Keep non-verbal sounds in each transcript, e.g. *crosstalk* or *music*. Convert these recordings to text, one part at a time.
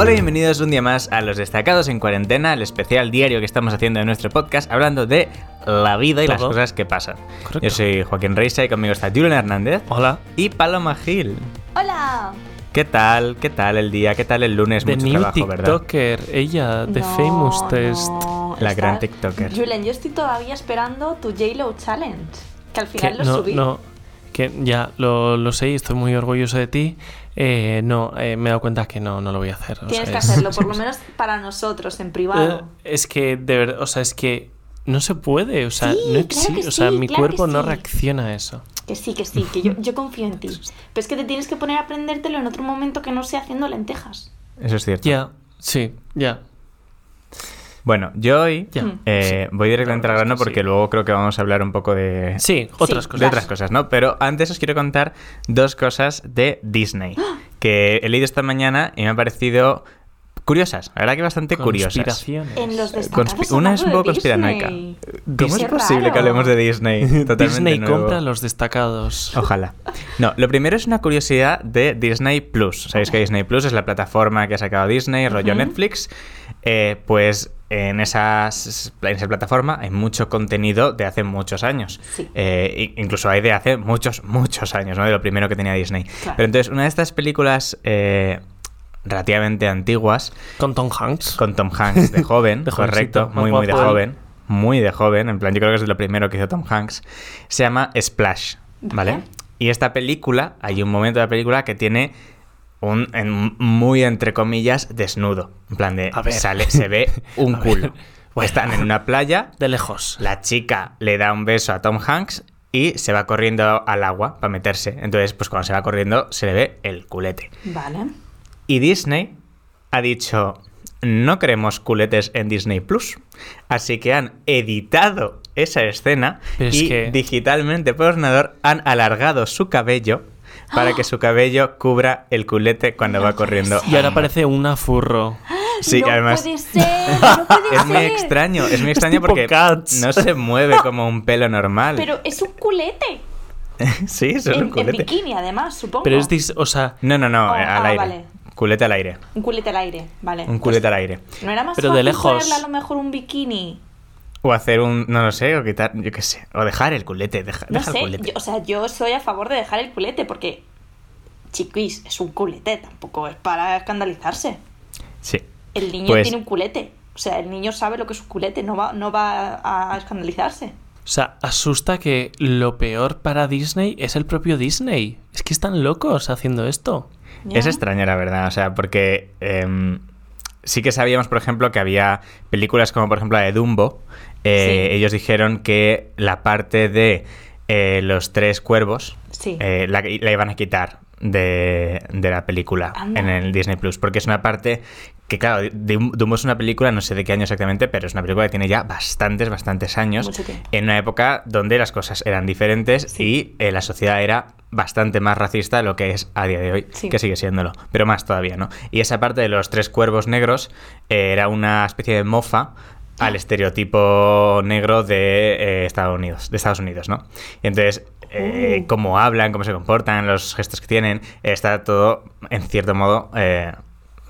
Hola y bienvenidos un día más a Los Destacados en Cuarentena, el especial diario que estamos haciendo en nuestro podcast hablando de la vida y las Todo. cosas que pasan. Correcto. Yo soy Joaquín Reisa y conmigo está Julián Hernández Hola. y Paloma Gil. Hola. ¿Qué tal? ¿Qué tal el día? ¿Qué tal el lunes? The Mucho new trabajo, ¿verdad? TikToker, ella, The No, Famous Test. no, La está- gran TikToker. Julen, yo estoy todavía esperando tu J-Lo Challenge. Que al Que final lo no, subí. no, que ya lo, lo sé y estoy muy orgulloso de ti. Eh, no, eh, me he dado cuenta que no, no lo voy a hacer. o Tienes sea, que es- hacerlo, *laughs* por lo menos para nosotros, en Eh, privado. es que, de verdad, o sea, es que no se puede, o sea, Sí, no claro existe, o sea, mi claro cuerpo no reacciona a eso. Que sí, que sí, que yo, yo confío en ti. Pero es que te tienes que poner a aprendértelo en otro momento que no sea haciendo lentejas. Eso es cierto. Ya, sí, ya. Bueno, yo hoy Ya. eh, voy directamente al grano Sí. porque luego creo que vamos a hablar un poco de, Sí, otras Sí, cosas. de otras cosas, ¿no? Pero antes os quiero contar dos cosas de Disney que he leído esta mañana y me han parecido curiosas, la verdad que bastante curiosas. Conspiraciones. En los Conspi- destacados una es un poco conspiranoica. ¿Cómo es posible raro. que hablemos de Disney? *laughs* Totalmente Disney nuevo. compra los destacados. Ojalá. No, lo primero es una curiosidad de Disney Plus. Sabéis que Disney Plus es la plataforma que ha sacado Disney, rollo. Netflix. Eh, pues en, esas, en esa plataforma hay mucho contenido de hace muchos años. Sí. Eh, incluso hay de hace muchos, muchos años, ¿no? De lo primero que tenía Disney. Claro. Pero entonces, una de estas películas eh, relativamente antiguas, Con Tom Hanks. con Tom Hanks de joven, *laughs* De correcto, jovencito, muy, muy de joven, muy de joven, en plan, yo creo que es de lo primero que hizo Tom Hanks, se llama Splash, ¿vale? Vale. Y esta película, hay un momento de la película que tiene un, en- muy, entre comillas, desnudo, en plan de, A ver. sale, se ve *laughs* un A ver. culo. Están en una playa, De lejos. la chica le da un beso a Tom Hanks y se va corriendo al agua para meterse. Entonces, pues cuando se va corriendo, se le ve el culete. Vale. Y Disney ha dicho, no queremos culetes en Disney Plus. Así que han editado esa escena Pero es y que- digitalmente por ordenador han alargado su cabello para que su cabello cubra el culete cuando No va corriendo. Y ahora parece una furro. Sí, no además puede ser, no *laughs* puede es muy extraño, es muy extraño porque Cats. no se mueve como un pelo normal. Pero es un culete. *laughs* sí, es En, un en culete. bikini, además, supongo. Pero es, dis- o sea, No, no, no, Oh, eh, al ah, aire. vale. Culete al aire. Un culete al aire, vale. Un culete al aire. ¿No era más Pero de lejos. ponerle a lo mejor un bikini? O hacer un, no lo sé, o quitar, yo qué sé. O dejar el culete, deja, No deja sé, el culete. yo- o sea, yo soy a favor de dejar el culete porque, chiquis, es un culete, tampoco es para escandalizarse. Sí. El niño Pues- tiene un culete, o sea, el niño sabe lo que es un culete, no va, no va a escandalizarse. o sea, asusta que lo peor para Disney es el propio Disney. Es que están locos haciendo esto. Es extraño, la verdad. O sea, porque em, sí que sabíamos, por ejemplo, que había películas como, por ejemplo, la de Dumbo. Eh, Sí. Ellos dijeron que la parte de eh, los tres cuervos Sí. eh, la, la iban a quitar de, de la película Anda. en el Disney Plus. Porque es una parte que, claro, Dum- Dumbo es una película, no sé de qué año exactamente, pero es una película que tiene ya bastantes, bastantes años. En una época donde las cosas eran diferentes Sí. y la sociedad era bastante más racista de lo que es a día de hoy, Sí. que sigue siéndolo, pero más todavía, ¿no? Y esa parte de los tres cuervos negros eh, era una especie de mofa al estereotipo negro de eh, Estados Unidos, de Estados Unidos, ¿no? Y entonces, eh, Uh. cómo hablan, cómo se comportan, los gestos que tienen, está todo, en cierto modo, eh,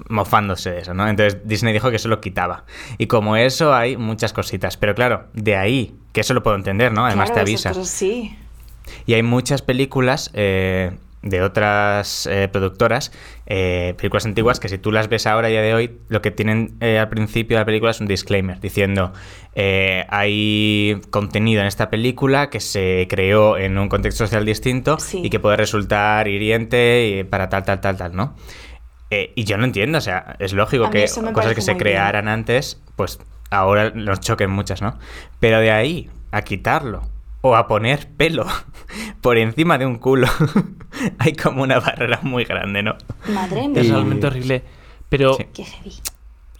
mofándose de eso, ¿no? Entonces Disney dijo que eso lo quitaba. Y como eso hay muchas cositas. Pero claro, de ahí, que eso lo puedo entender, ¿no? Además Claro, te esas avisa. cosas sí. Y hay muchas películas eh, de otras eh, productoras, eh, películas antiguas, que si tú las ves ahora, a día de hoy, lo que tienen eh, al principio de la película es un disclaimer diciendo hay contenido en esta película que se creó en un contexto social distinto Sí. y que puede resultar hiriente para tal, tal, tal, tal, ¿no? Y yo no entiendo, o sea, es lógico que cosas que se bien. crearan antes, pues ahora nos choquen muchas, ¿no? Pero de ahí a quitarlo o a poner pelo *laughs* por encima de un culo, *laughs* hay como una barrera muy grande, ¿no? Madre mía. Es realmente horrible. Pero Sí.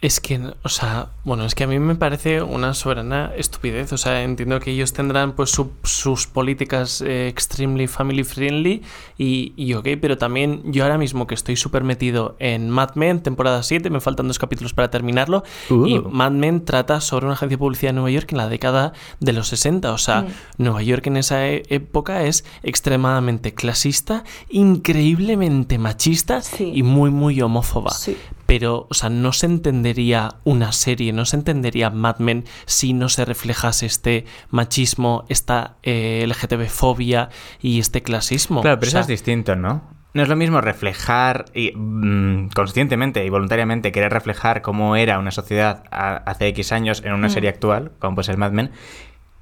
Es que, o sea, bueno, es que a mí me parece una soberana estupidez. O sea, entiendo que ellos tendrán pues su- sus políticas eh, extremely family friendly y, y ok, pero también yo ahora mismo que estoy súper metido en Mad Men, temporada 7, me faltan dos capítulos para terminarlo, Uh. y Mad Men trata sobre una agencia de publicidad en Nueva York en la década de los 60. O sea, Mm. Nueva York en esa e- época es extremadamente clasista, increíblemente machista Sí. y muy, muy homófoba. Sí. Pero, o sea, no se entendería una serie, no se entendería Mad Men si no se reflejase este machismo, esta eh, LGTB-fobia y este clasismo. Claro, pero O sea, eso es distinto, ¿no? No es lo mismo reflejar y, mm, conscientemente y voluntariamente querer reflejar cómo era una sociedad a- hace X años en una Mm. serie actual, como puede ser Mad Men,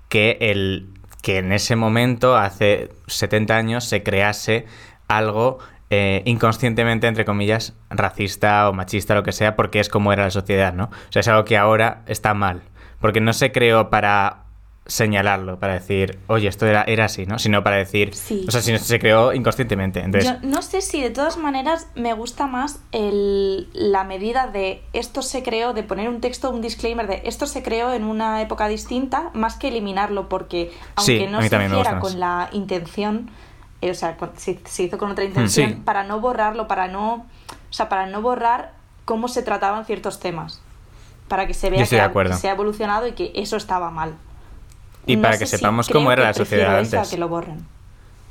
que el que en ese momento, hace 70 años, se crease algo eh, inconscientemente, entre comillas, racista o machista, lo que sea, porque es como era la sociedad, ¿no? O sea, es algo que ahora está mal, porque no se creó para señalarlo, para decir, oye, esto era, era así, ¿no? Sino para decir, Sí. o sea, sino se creó inconscientemente. Entonces, Yo no sé si de todas maneras me gusta más el, la medida de esto se creó, de poner un texto, un disclaimer de esto se creó en una época distinta, más que eliminarlo, porque Sí, aunque no se hiciera con la intención, o sea, con- se, se hizo con otra intención, Sí. para no borrarlo, para no, o sea, para no borrar cómo se trataban ciertos temas, para que se vea que, de se ha evolucionado y que eso estaba mal. Y No para que sepamos cómo era que la sociedad prefiero eso a antes. que lo borren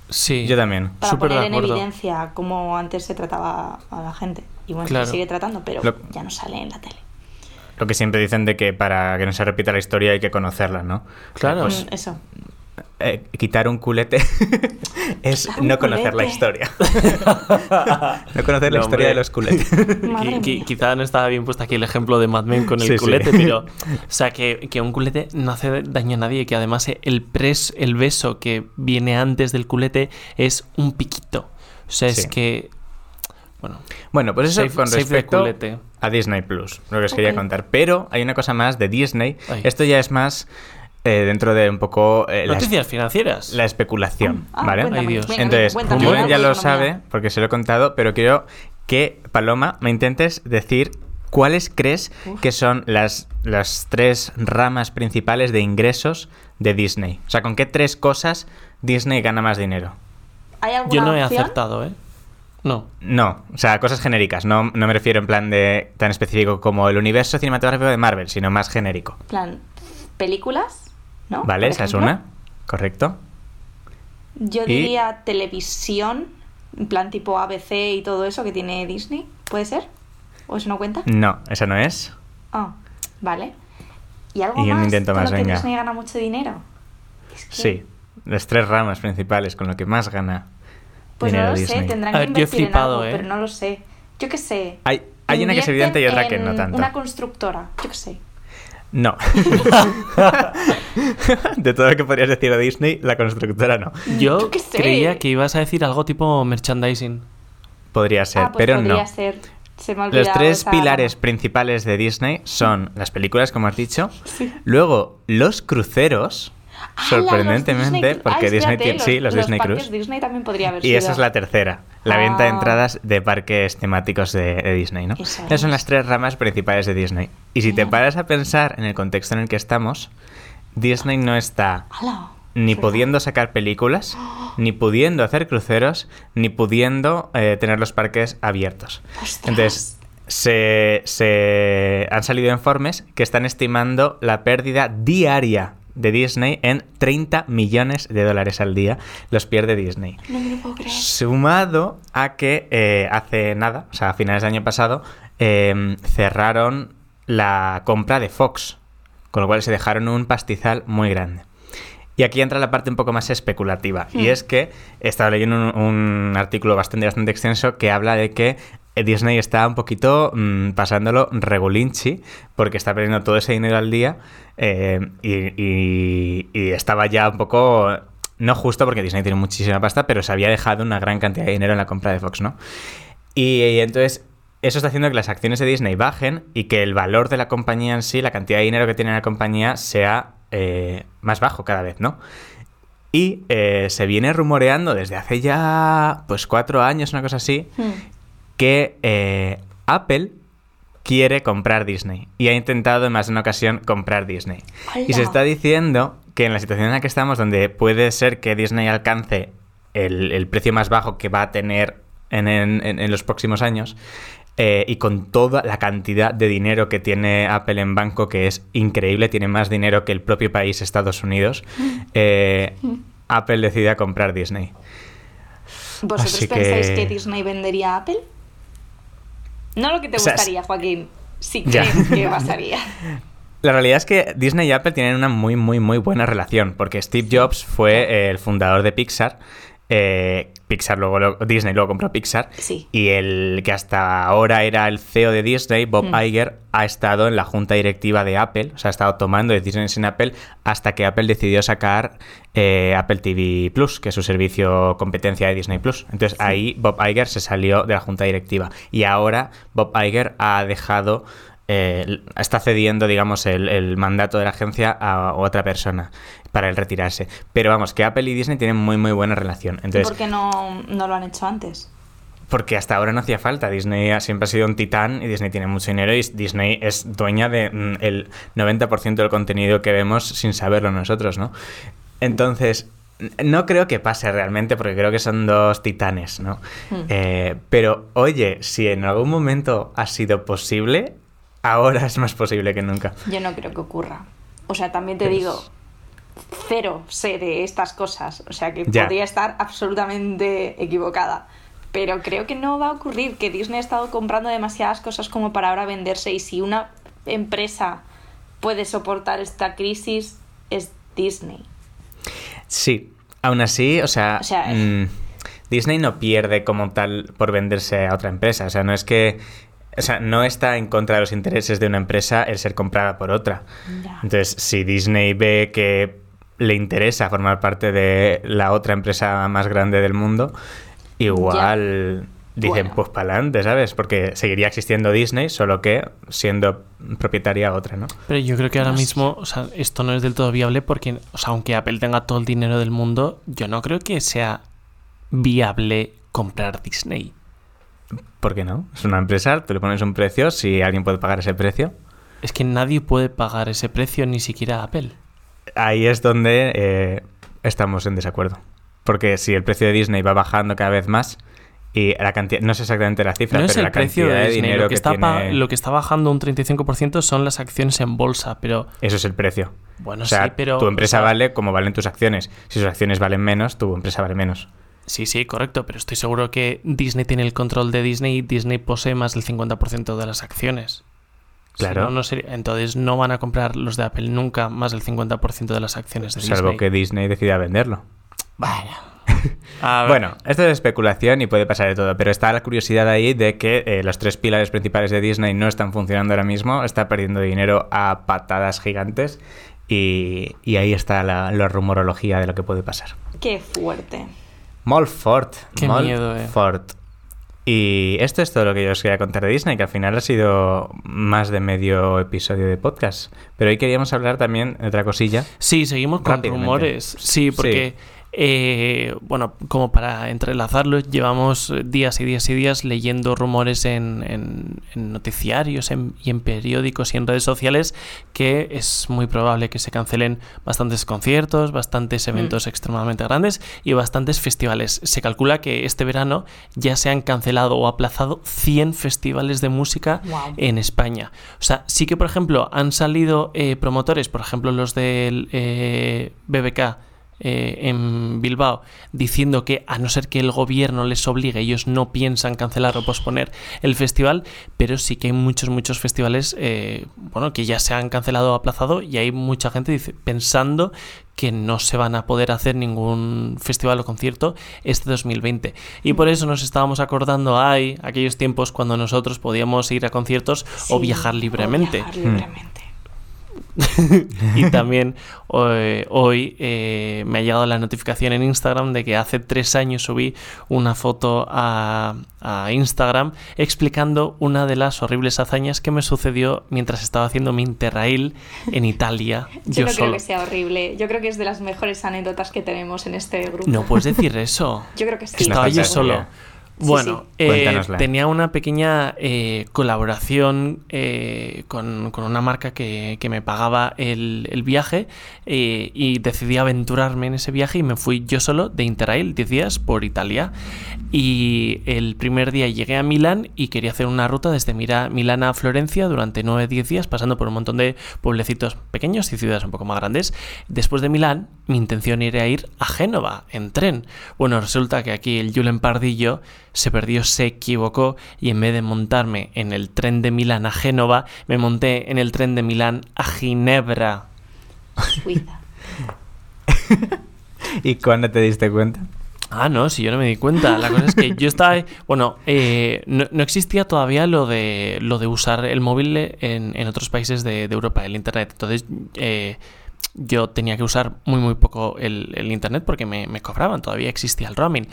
Sí. Yo también. para Súper de poner en acuerdo. evidencia cómo antes se trataba a la gente. Y bueno, Claro. se sigue tratando, pero Lo- ya no sale en la tele. Lo que siempre dicen de que para que no se repita la historia hay que conocerla, ¿no? Claro. Pues, Mm, Eso. Eh, quitar un culete *laughs* es un no conocer la culete. historia. *laughs* no conocer la historia hombre. de los culetes. Quizá no estaba bien puesto aquí el ejemplo de Mad Men con el Sí, sí. culete, pero. *laughs* O sea, que, que un culete no hace daño a nadie, que además el pres, el beso que viene antes del culete es un piquito. O sea, es Sí. que. Bueno, Bueno, pues eso Save- con respecto culete. a Disney Plus, lo que os quería contar. Pero hay una cosa más de Disney. Ay. Esto ya es más eh, dentro de un poco eh, la, noticias financieras. la especulación, Ah, ¿vale? cuéntame, Ay, Dios. venga, Entonces, cuéntame, algo ya lo sabe, porque se lo he contado, pero quiero que, Paloma, me intentes decir cuáles crees Uf. que son las, las tres ramas principales de ingresos de Disney. O sea, ¿con qué tres cosas Disney gana más dinero? ¿Hay alguna Yo no he opción? acertado, ¿eh? No. No, o sea, cosas genéricas. No, no me refiero en plan de tan específico como el universo cinematográfico de Marvel, sino más genérico. En plan, películas, ¿no? ¿Vale? Por Esa es una. ¿Correcto? Yo Y- diría televisión, en plan tipo ABC y todo eso que tiene Disney. ¿Puede ser? ¿O eso no cuenta? No, esa no es. Ah, vale. ¿Y algo Y un más intento con más, lo que venga. Disney gana mucho dinero? Es que- Sí, las tres ramas principales con lo que más gana Pues dinero no lo Disney. sé, tendrán A que ver, yo en algo, ¿eh? pero no lo sé. Yo qué sé. Hay, hay una que es evidente y otra que no tanto. Una constructora, yo qué sé. No. *laughs* de todo lo que podrías decir de Disney, la constructora no. Yo Yo qué sé. creía que ibas a decir algo tipo merchandising. Podría ser, ah, pues pero podría no. ser. Se me ha Los tres esa pilares principales de Disney son las películas, como has dicho, Sí. luego los cruceros, ¡Hala, sorprendentemente, los Disney- porque Ah, Disney tiene, sí, los, Disney Cruise. Disney también podría haber Y sido. esa es la tercera, la venta de Ah. entradas de parques temáticos de, de Disney, ¿no? Eso Esas son es. las tres ramas principales de Disney. Y si te paras a pensar en el contexto en el que estamos, Disney no está ni pudiendo sacar películas, *gasps* ni pudiendo hacer cruceros, ni pudiendo eh, tener los parques abiertos. ¡Ostras! Entonces, se, se han salido informes que están estimando la pérdida diaria de Disney en 30 millones de dólares al día. Los pierde Disney. No me lo puedo creer. Sumado a que eh, hace nada, o sea, a finales del año pasado, eh, cerraron la compra de Fox, con lo cual se dejaron un pastizal muy grande. Y aquí entra la parte un poco más especulativa, y Hmm. es que he estado leyendo un, un artículo bastante, bastante extenso que habla de que Disney está un poquito mm, pasándolo regulinchi, porque está perdiendo todo ese dinero al día, eh, y, estaba ya un poco no justo porque Disney tiene muchísima pasta, pero se había dejado una gran cantidad de dinero en la compra de Fox, ¿no? Y, entonces eso está haciendo que las acciones de Disney bajen y que el valor de la compañía en sí, la cantidad de dinero que tiene la compañía, sea eh, más bajo cada vez, ¿no? Y eh, se viene rumoreando desde hace ya, pues, cuatro años, una cosa así, Hmm. Que eh, Apple quiere comprar Disney y ha intentado en más de una ocasión comprar Disney. Y se está diciendo que en la situación en la que estamos, donde puede ser que Disney alcance el, el precio más bajo que va a tener en, en- en- en los próximos años, eh, y con toda la cantidad de dinero que tiene Apple en banco, que es increíble, tiene más dinero que el propio país Estados Unidos, *laughs* eh, Apple decide comprar Disney. ¿Vosotros Así pensáis que- que... Disney vendería a Apple? No lo que te O sea, gustaría, Joaquín. Sí crees que pasaría. *laughs* La realidad es que Disney y Apple tienen una muy, muy, muy buena relación, porque Steve Jobs fue eh, el fundador de Pixar. eh, Pixar luego lo- Disney luego compró Pixar Sí. y el que hasta ahora era el CEO de Disney, Bob Mm. Iger, ha estado en la junta directiva de Apple, o sea, ha estado tomando decisiones en Apple hasta que Apple decidió sacar eh, Apple TV Plus, que es su servicio competencia de Disney Plus. Entonces ahí Bob Iger se salió de la junta directiva y ahora Bob Iger ha dejado eh, está cediendo, digamos, el, el mandato de la agencia a otra persona para el retirarse. Pero vamos, que Apple y Disney tienen muy, muy buena relación. ¿Y Entonces, por qué no, no lo han hecho antes? porque hasta ahora no hacía falta. Disney siempre ha sido un titán y Disney tiene mucho dinero y Disney es dueña del el 90% del contenido que vemos sin saberlo nosotros, ¿no? Entonces, no creo que pase realmente porque creo que son dos titanes, ¿no? Hmm. Eh, pero, oye, si en algún momento ha sido posible, ahora es más posible que nunca. Yo no creo que ocurra. O sea, también te Pues- digo, cero sé de estas cosas. O sea, que Ya. podría estar absolutamente equivocada. Pero creo que no va a ocurrir, que Disney ha estado comprando demasiadas cosas como para ahora venderse. Y si una empresa puede soportar esta crisis, es Disney. Sí, aún así, o sea, O sea, mm, Disney no pierde como tal por venderse a otra empresa. O sea, no es que. O sea, no está en contra de los intereses de una empresa el ser comprada por otra. Entonces, si Disney ve que le interesa formar parte de la otra empresa más grande del mundo, igual dicen, Bueno. pues para adelante, ¿sabes? Porque seguiría existiendo Disney, solo que siendo propietaria otra, ¿no? Pero yo creo que ahora mismo, o sea, esto no es del todo viable porque, o sea, aunque Apple tenga todo el dinero del mundo, yo no creo que sea viable comprar Disney. ¿Por qué no? Es una empresa, tú le pones un precio, si alguien puede pagar ese precio. Es que nadie puede pagar ese precio, ni siquiera Apple. ahí es donde eh, estamos en desacuerdo. Porque si el precio de Disney va bajando cada vez más y la cantidad, no sé exactamente la cifra, No pero es el la precio cantidad de Disney. dinero Lo que, que, está tiene, lo que está bajando un 35% son las acciones en bolsa, pero eso es el precio. bueno, o sea, sí, pero... tu empresa o sea, vale como valen tus acciones. Si sus acciones valen menos, tu empresa vale menos. Sí, sí, correcto, pero estoy seguro que Disney tiene el control de Disney y Disney posee más del 50% de las acciones. Si Claro. no, no sería- entonces no van a comprar los de Apple nunca más del 50% de las acciones de Salvo Disney. que Disney decida venderlo. Vaya. *laughs* A ver, Bueno, esto es especulación y puede pasar de todo, pero está la curiosidad ahí de que eh, los tres pilares principales de Disney no están funcionando ahora mismo, está perdiendo dinero a patadas gigantes y, y ahí está la, la rumorología de lo que puede pasar. Qué fuerte. Molt fort. Qué molt miedo, eh. fort. Y esto es todo lo que yo os quería contar de Disney, que al final ha sido más de medio episodio de podcast. Pero hoy queríamos hablar también de otra cosilla. Sí, seguimos con rumores. Sí, porque, eh, bueno, como para entrelazarlo, llevamos días y días y días leyendo rumores en, en- en noticiarios en- y en periódicos y en redes sociales que es muy probable que se cancelen bastantes conciertos, bastantes eventos extremadamente grandes y bastantes festivales. Se calcula que este verano ya se han cancelado o aplazado 100 festivales de música en España. O sea, sí que, por ejemplo, han salido eh, promotores, por ejemplo, los del eh, BBK. Eh, en Bilbao diciendo que a no ser que el gobierno les obligue ellos no piensan cancelar o posponer el festival pero sí que hay muchos muchos festivales eh, bueno que ya se han cancelado o aplazado y hay mucha gente dice, pensando que no se van a poder hacer ningún festival o concierto este 2020 y por eso nos estábamos acordando hay aquellos tiempos cuando nosotros podíamos ir a conciertos o viajar libremente. *laughs* y también eh, hoy eh, me ha llegado la notificación en Instagram de que hace tres años subí una foto a, a Instagram explicando una de las horribles hazañas que me sucedió mientras estaba haciendo mi interrail en Italia. *laughs* Yo, yo no solo. creo que sea horrible. Yo creo que es de las mejores anécdotas que tenemos en este grupo. No puedes decir eso. Yo creo que sí. Es una Estaba yo solo. Bueno, sí. eh, tenía una pequeña eh, colaboración eh, con, con una marca que, que me pagaba el, el viaje eh, y decidí aventurarme en ese viaje y me fui yo solo de Interrail 10 días por Italia. Y el primer día llegué a Milán y quería hacer una ruta desde Mira- Milán a Florencia durante 9-10 días, pasando por un montón de pueblecitos pequeños y ciudades un poco más grandes. Después de Milán, mi intención era ir a Génova en tren. Bueno, resulta que aquí el Julen Pardillo se perdió, se equivocó y en vez de montarme en el tren de Milán a Génova, me monté en el tren de Milán a Ginebra. Suiza. *laughs* ¿Y cuándo te diste cuenta? Ah, no, si yo no me di cuenta. La cosa es que yo estaba. Bueno, eh, no, no existía todavía lo de lo de usar el móvil en, en otros países de, de Europa, el internet. Entonces, eh, yo tenía que usar muy muy poco el, el internet porque me, me cobraban, todavía existía el roaming.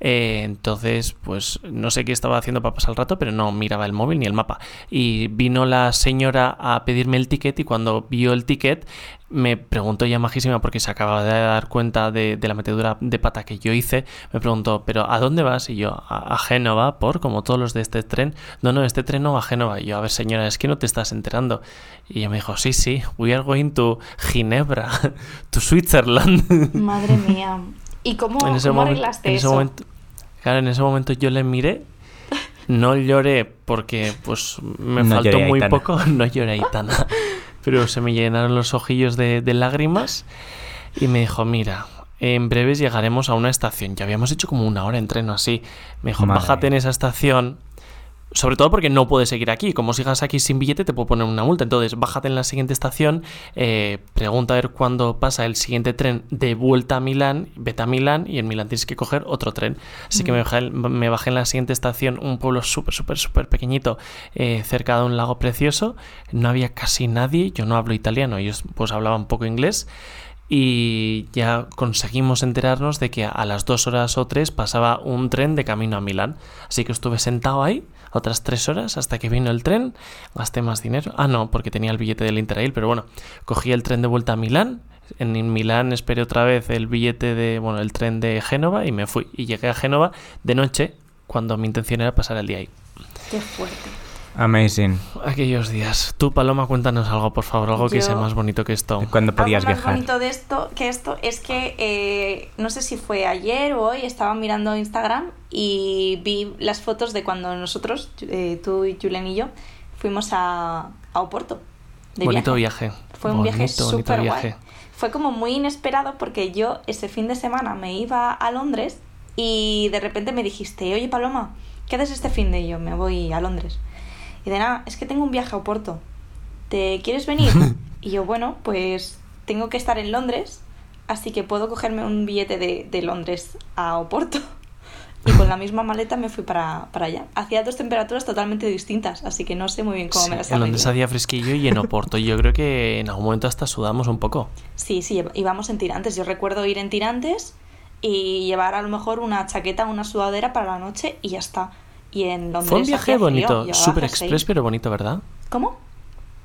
Eh, entonces, pues no sé qué estaba haciendo para pasar el rato, pero no miraba el móvil ni el mapa. Y vino la señora a pedirme el ticket y cuando vio el ticket me preguntó ya majísima porque se acaba de dar cuenta de, de la metedura de pata que yo hice. Me preguntó, ¿pero a dónde vas? Y yo, a, a Génova, por como todos los de este tren. No, no, este tren no va a Génova. Y yo, a ver, señora, es que no te estás enterando. Y ella me dijo, sí, sí, we are going to Ginebra, *laughs* to Switzerland. Madre mía. ¿Y *laughs* cómo, en ese, cómo momen- arreglaste en ese eso? momento, claro, en ese momento yo le miré. No lloré porque pues me *laughs* No faltó muy Aitana. poco. No lloré Aitana. Pero se me llenaron los ojillos de, de lágrimas. Y me dijo, mira, en breves llegaremos a una estación. Ya habíamos hecho como una hora en tren o así. Me dijo, Madre bájate en esa estación. Sobre todo porque no puedes seguir aquí. Como sigas aquí sin billete, te puedo poner una multa. Entonces, bájate en la siguiente estación, eh, pregunta a ver cuándo pasa el siguiente tren de vuelta a Milán, vete a Milán y en Milán tienes que coger otro tren. Así que me bajé, me bajé en la siguiente estación, un pueblo súper, súper, súper pequeñito, eh, cerca de un lago precioso. No había casi nadie. Yo no hablo italiano, ellos pues hablaban poco inglés y ya conseguimos enterarnos de que a las dos horas o tres pasaba un tren de camino a Milán. Así que estuve sentado ahí otras tres horas hasta que vino el tren, gasté más dinero. Ah, no, porque tenía el billete del Interrail, pero bueno, cogí el tren de vuelta a Milán. En Milán esperé otra vez el billete de, bueno, el tren de Génova y me fui. Y llegué a Génova de noche, cuando mi intención era pasar el día ahí. Qué fuerte. Amazing. Aquellos días. Tú, Paloma, cuéntanos algo, por favor, algo que sea más bonito que esto. ¿Cuándo podías Algo más viajar? bonito de esto que esto es que eh, no sé si fue ayer o hoy estaba mirando Instagram y vi las fotos de cuando nosotros, eh, tú y Julen y yo, fuimos a, a Oporto. De bonito viaje. viaje. Fue un viaje súper viaje. guay. Fue como muy inesperado porque yo ese fin de semana me iba a Londres y de repente me dijiste, oye Paloma, ¿qué haces este fin de Y yo? Me voy a Londres. Y de nada, es que tengo un viaje a Oporto. ¿Te quieres venir? *laughs* y yo, bueno, pues tengo que estar en Londres, así que puedo cogerme un billete de, de Londres a Oporto. Y con la misma maleta me fui para, para allá. Hacía dos temperaturas totalmente distintas, así que no sé muy bien cómo Sí, me las en Londres hacía fresquillo y en Oporto yo creo que en algún momento hasta sudamos un poco. Sí, sí, íbamos en tirantes. Yo recuerdo ir en tirantes y llevar a lo mejor una chaqueta, una sudadera para la noche y ya está. Y en Londres Fue un viaje frío, bonito, super express pero bonito, ¿verdad? ¿Cómo?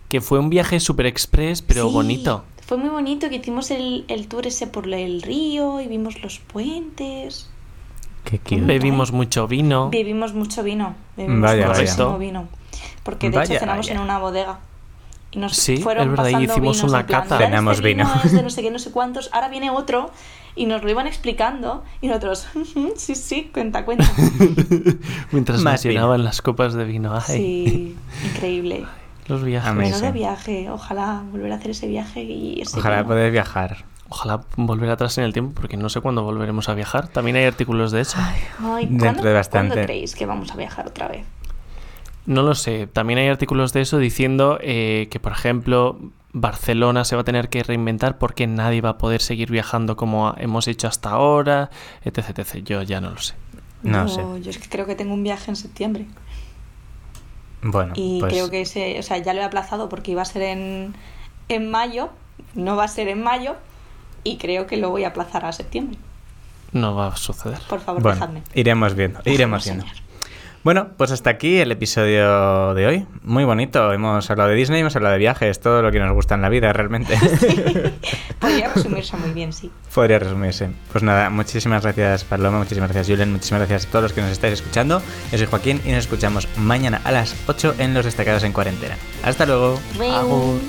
Que fue un viaje super express pero Sí, bonito. Fue muy bonito que hicimos el, el tour ese por el río y vimos los puentes. Qué cute. Bebimos mucho vino. Bebimos mucho vino. Bebimos Vaya, vaya. muchísimo vino. Porque de Vaya, hecho cenamos vaya. en una bodega. Y nos Sí, fueron es verdad, y pasando hicimos vinos una cata. "Mirad, Cenamos este vino". es de no *laughs* sé qué, no sé cuántos. Ahora viene otro y nos lo iban explicando. Y nosotros, "Ujú, sí, sí, cuenta, cuenta. *laughs* Mientras Más nos vino. llenaban las copas de vino. Ay, Sí, increíble. los viajes. Amazing. Menudo viaje. Ojalá volver a hacer ese viaje y ese Ojalá vino. poder viajar. Ojalá volver atrás en el tiempo porque no sé cuándo volveremos a viajar. También hay artículos de eso. Ay, Dentro ¿cuándo, de bastante. ¿Cuándo creéis que vamos a viajar otra vez? No lo sé. También hay artículos de eso diciendo eh, que, por ejemplo, Barcelona se va a tener que reinventar porque nadie va a poder seguir viajando como hemos hecho hasta ahora, etc. etc. Yo ya no lo sé. No yo, sé. yo es que creo que tengo un viaje en septiembre. Bueno, Y pues creo que ese, o sea, ya lo he aplazado porque iba a ser en, en mayo, no va a ser en mayo, y creo que lo voy a aplazar a septiembre. No va a suceder. Por favor, bueno, dejadme. iremos viendo, iremos viendo. soñar. Bueno, pues hasta aquí el episodio de hoy. Muy bonito. Hemos hablado de Disney, hemos hablado de viajes, todo lo que nos gusta en la vida realmente. *laughs* Podría resumirse muy bien, sí. Podría resumirse. Pues nada, muchísimas gracias Paloma, muchísimas gracias Julen, muchísimas gracias a todos los que nos estáis escuchando. Yo soy Joaquín y nos escuchamos mañana a las 8 en Los Destacados en Cuarentena. Hasta luego. Agur.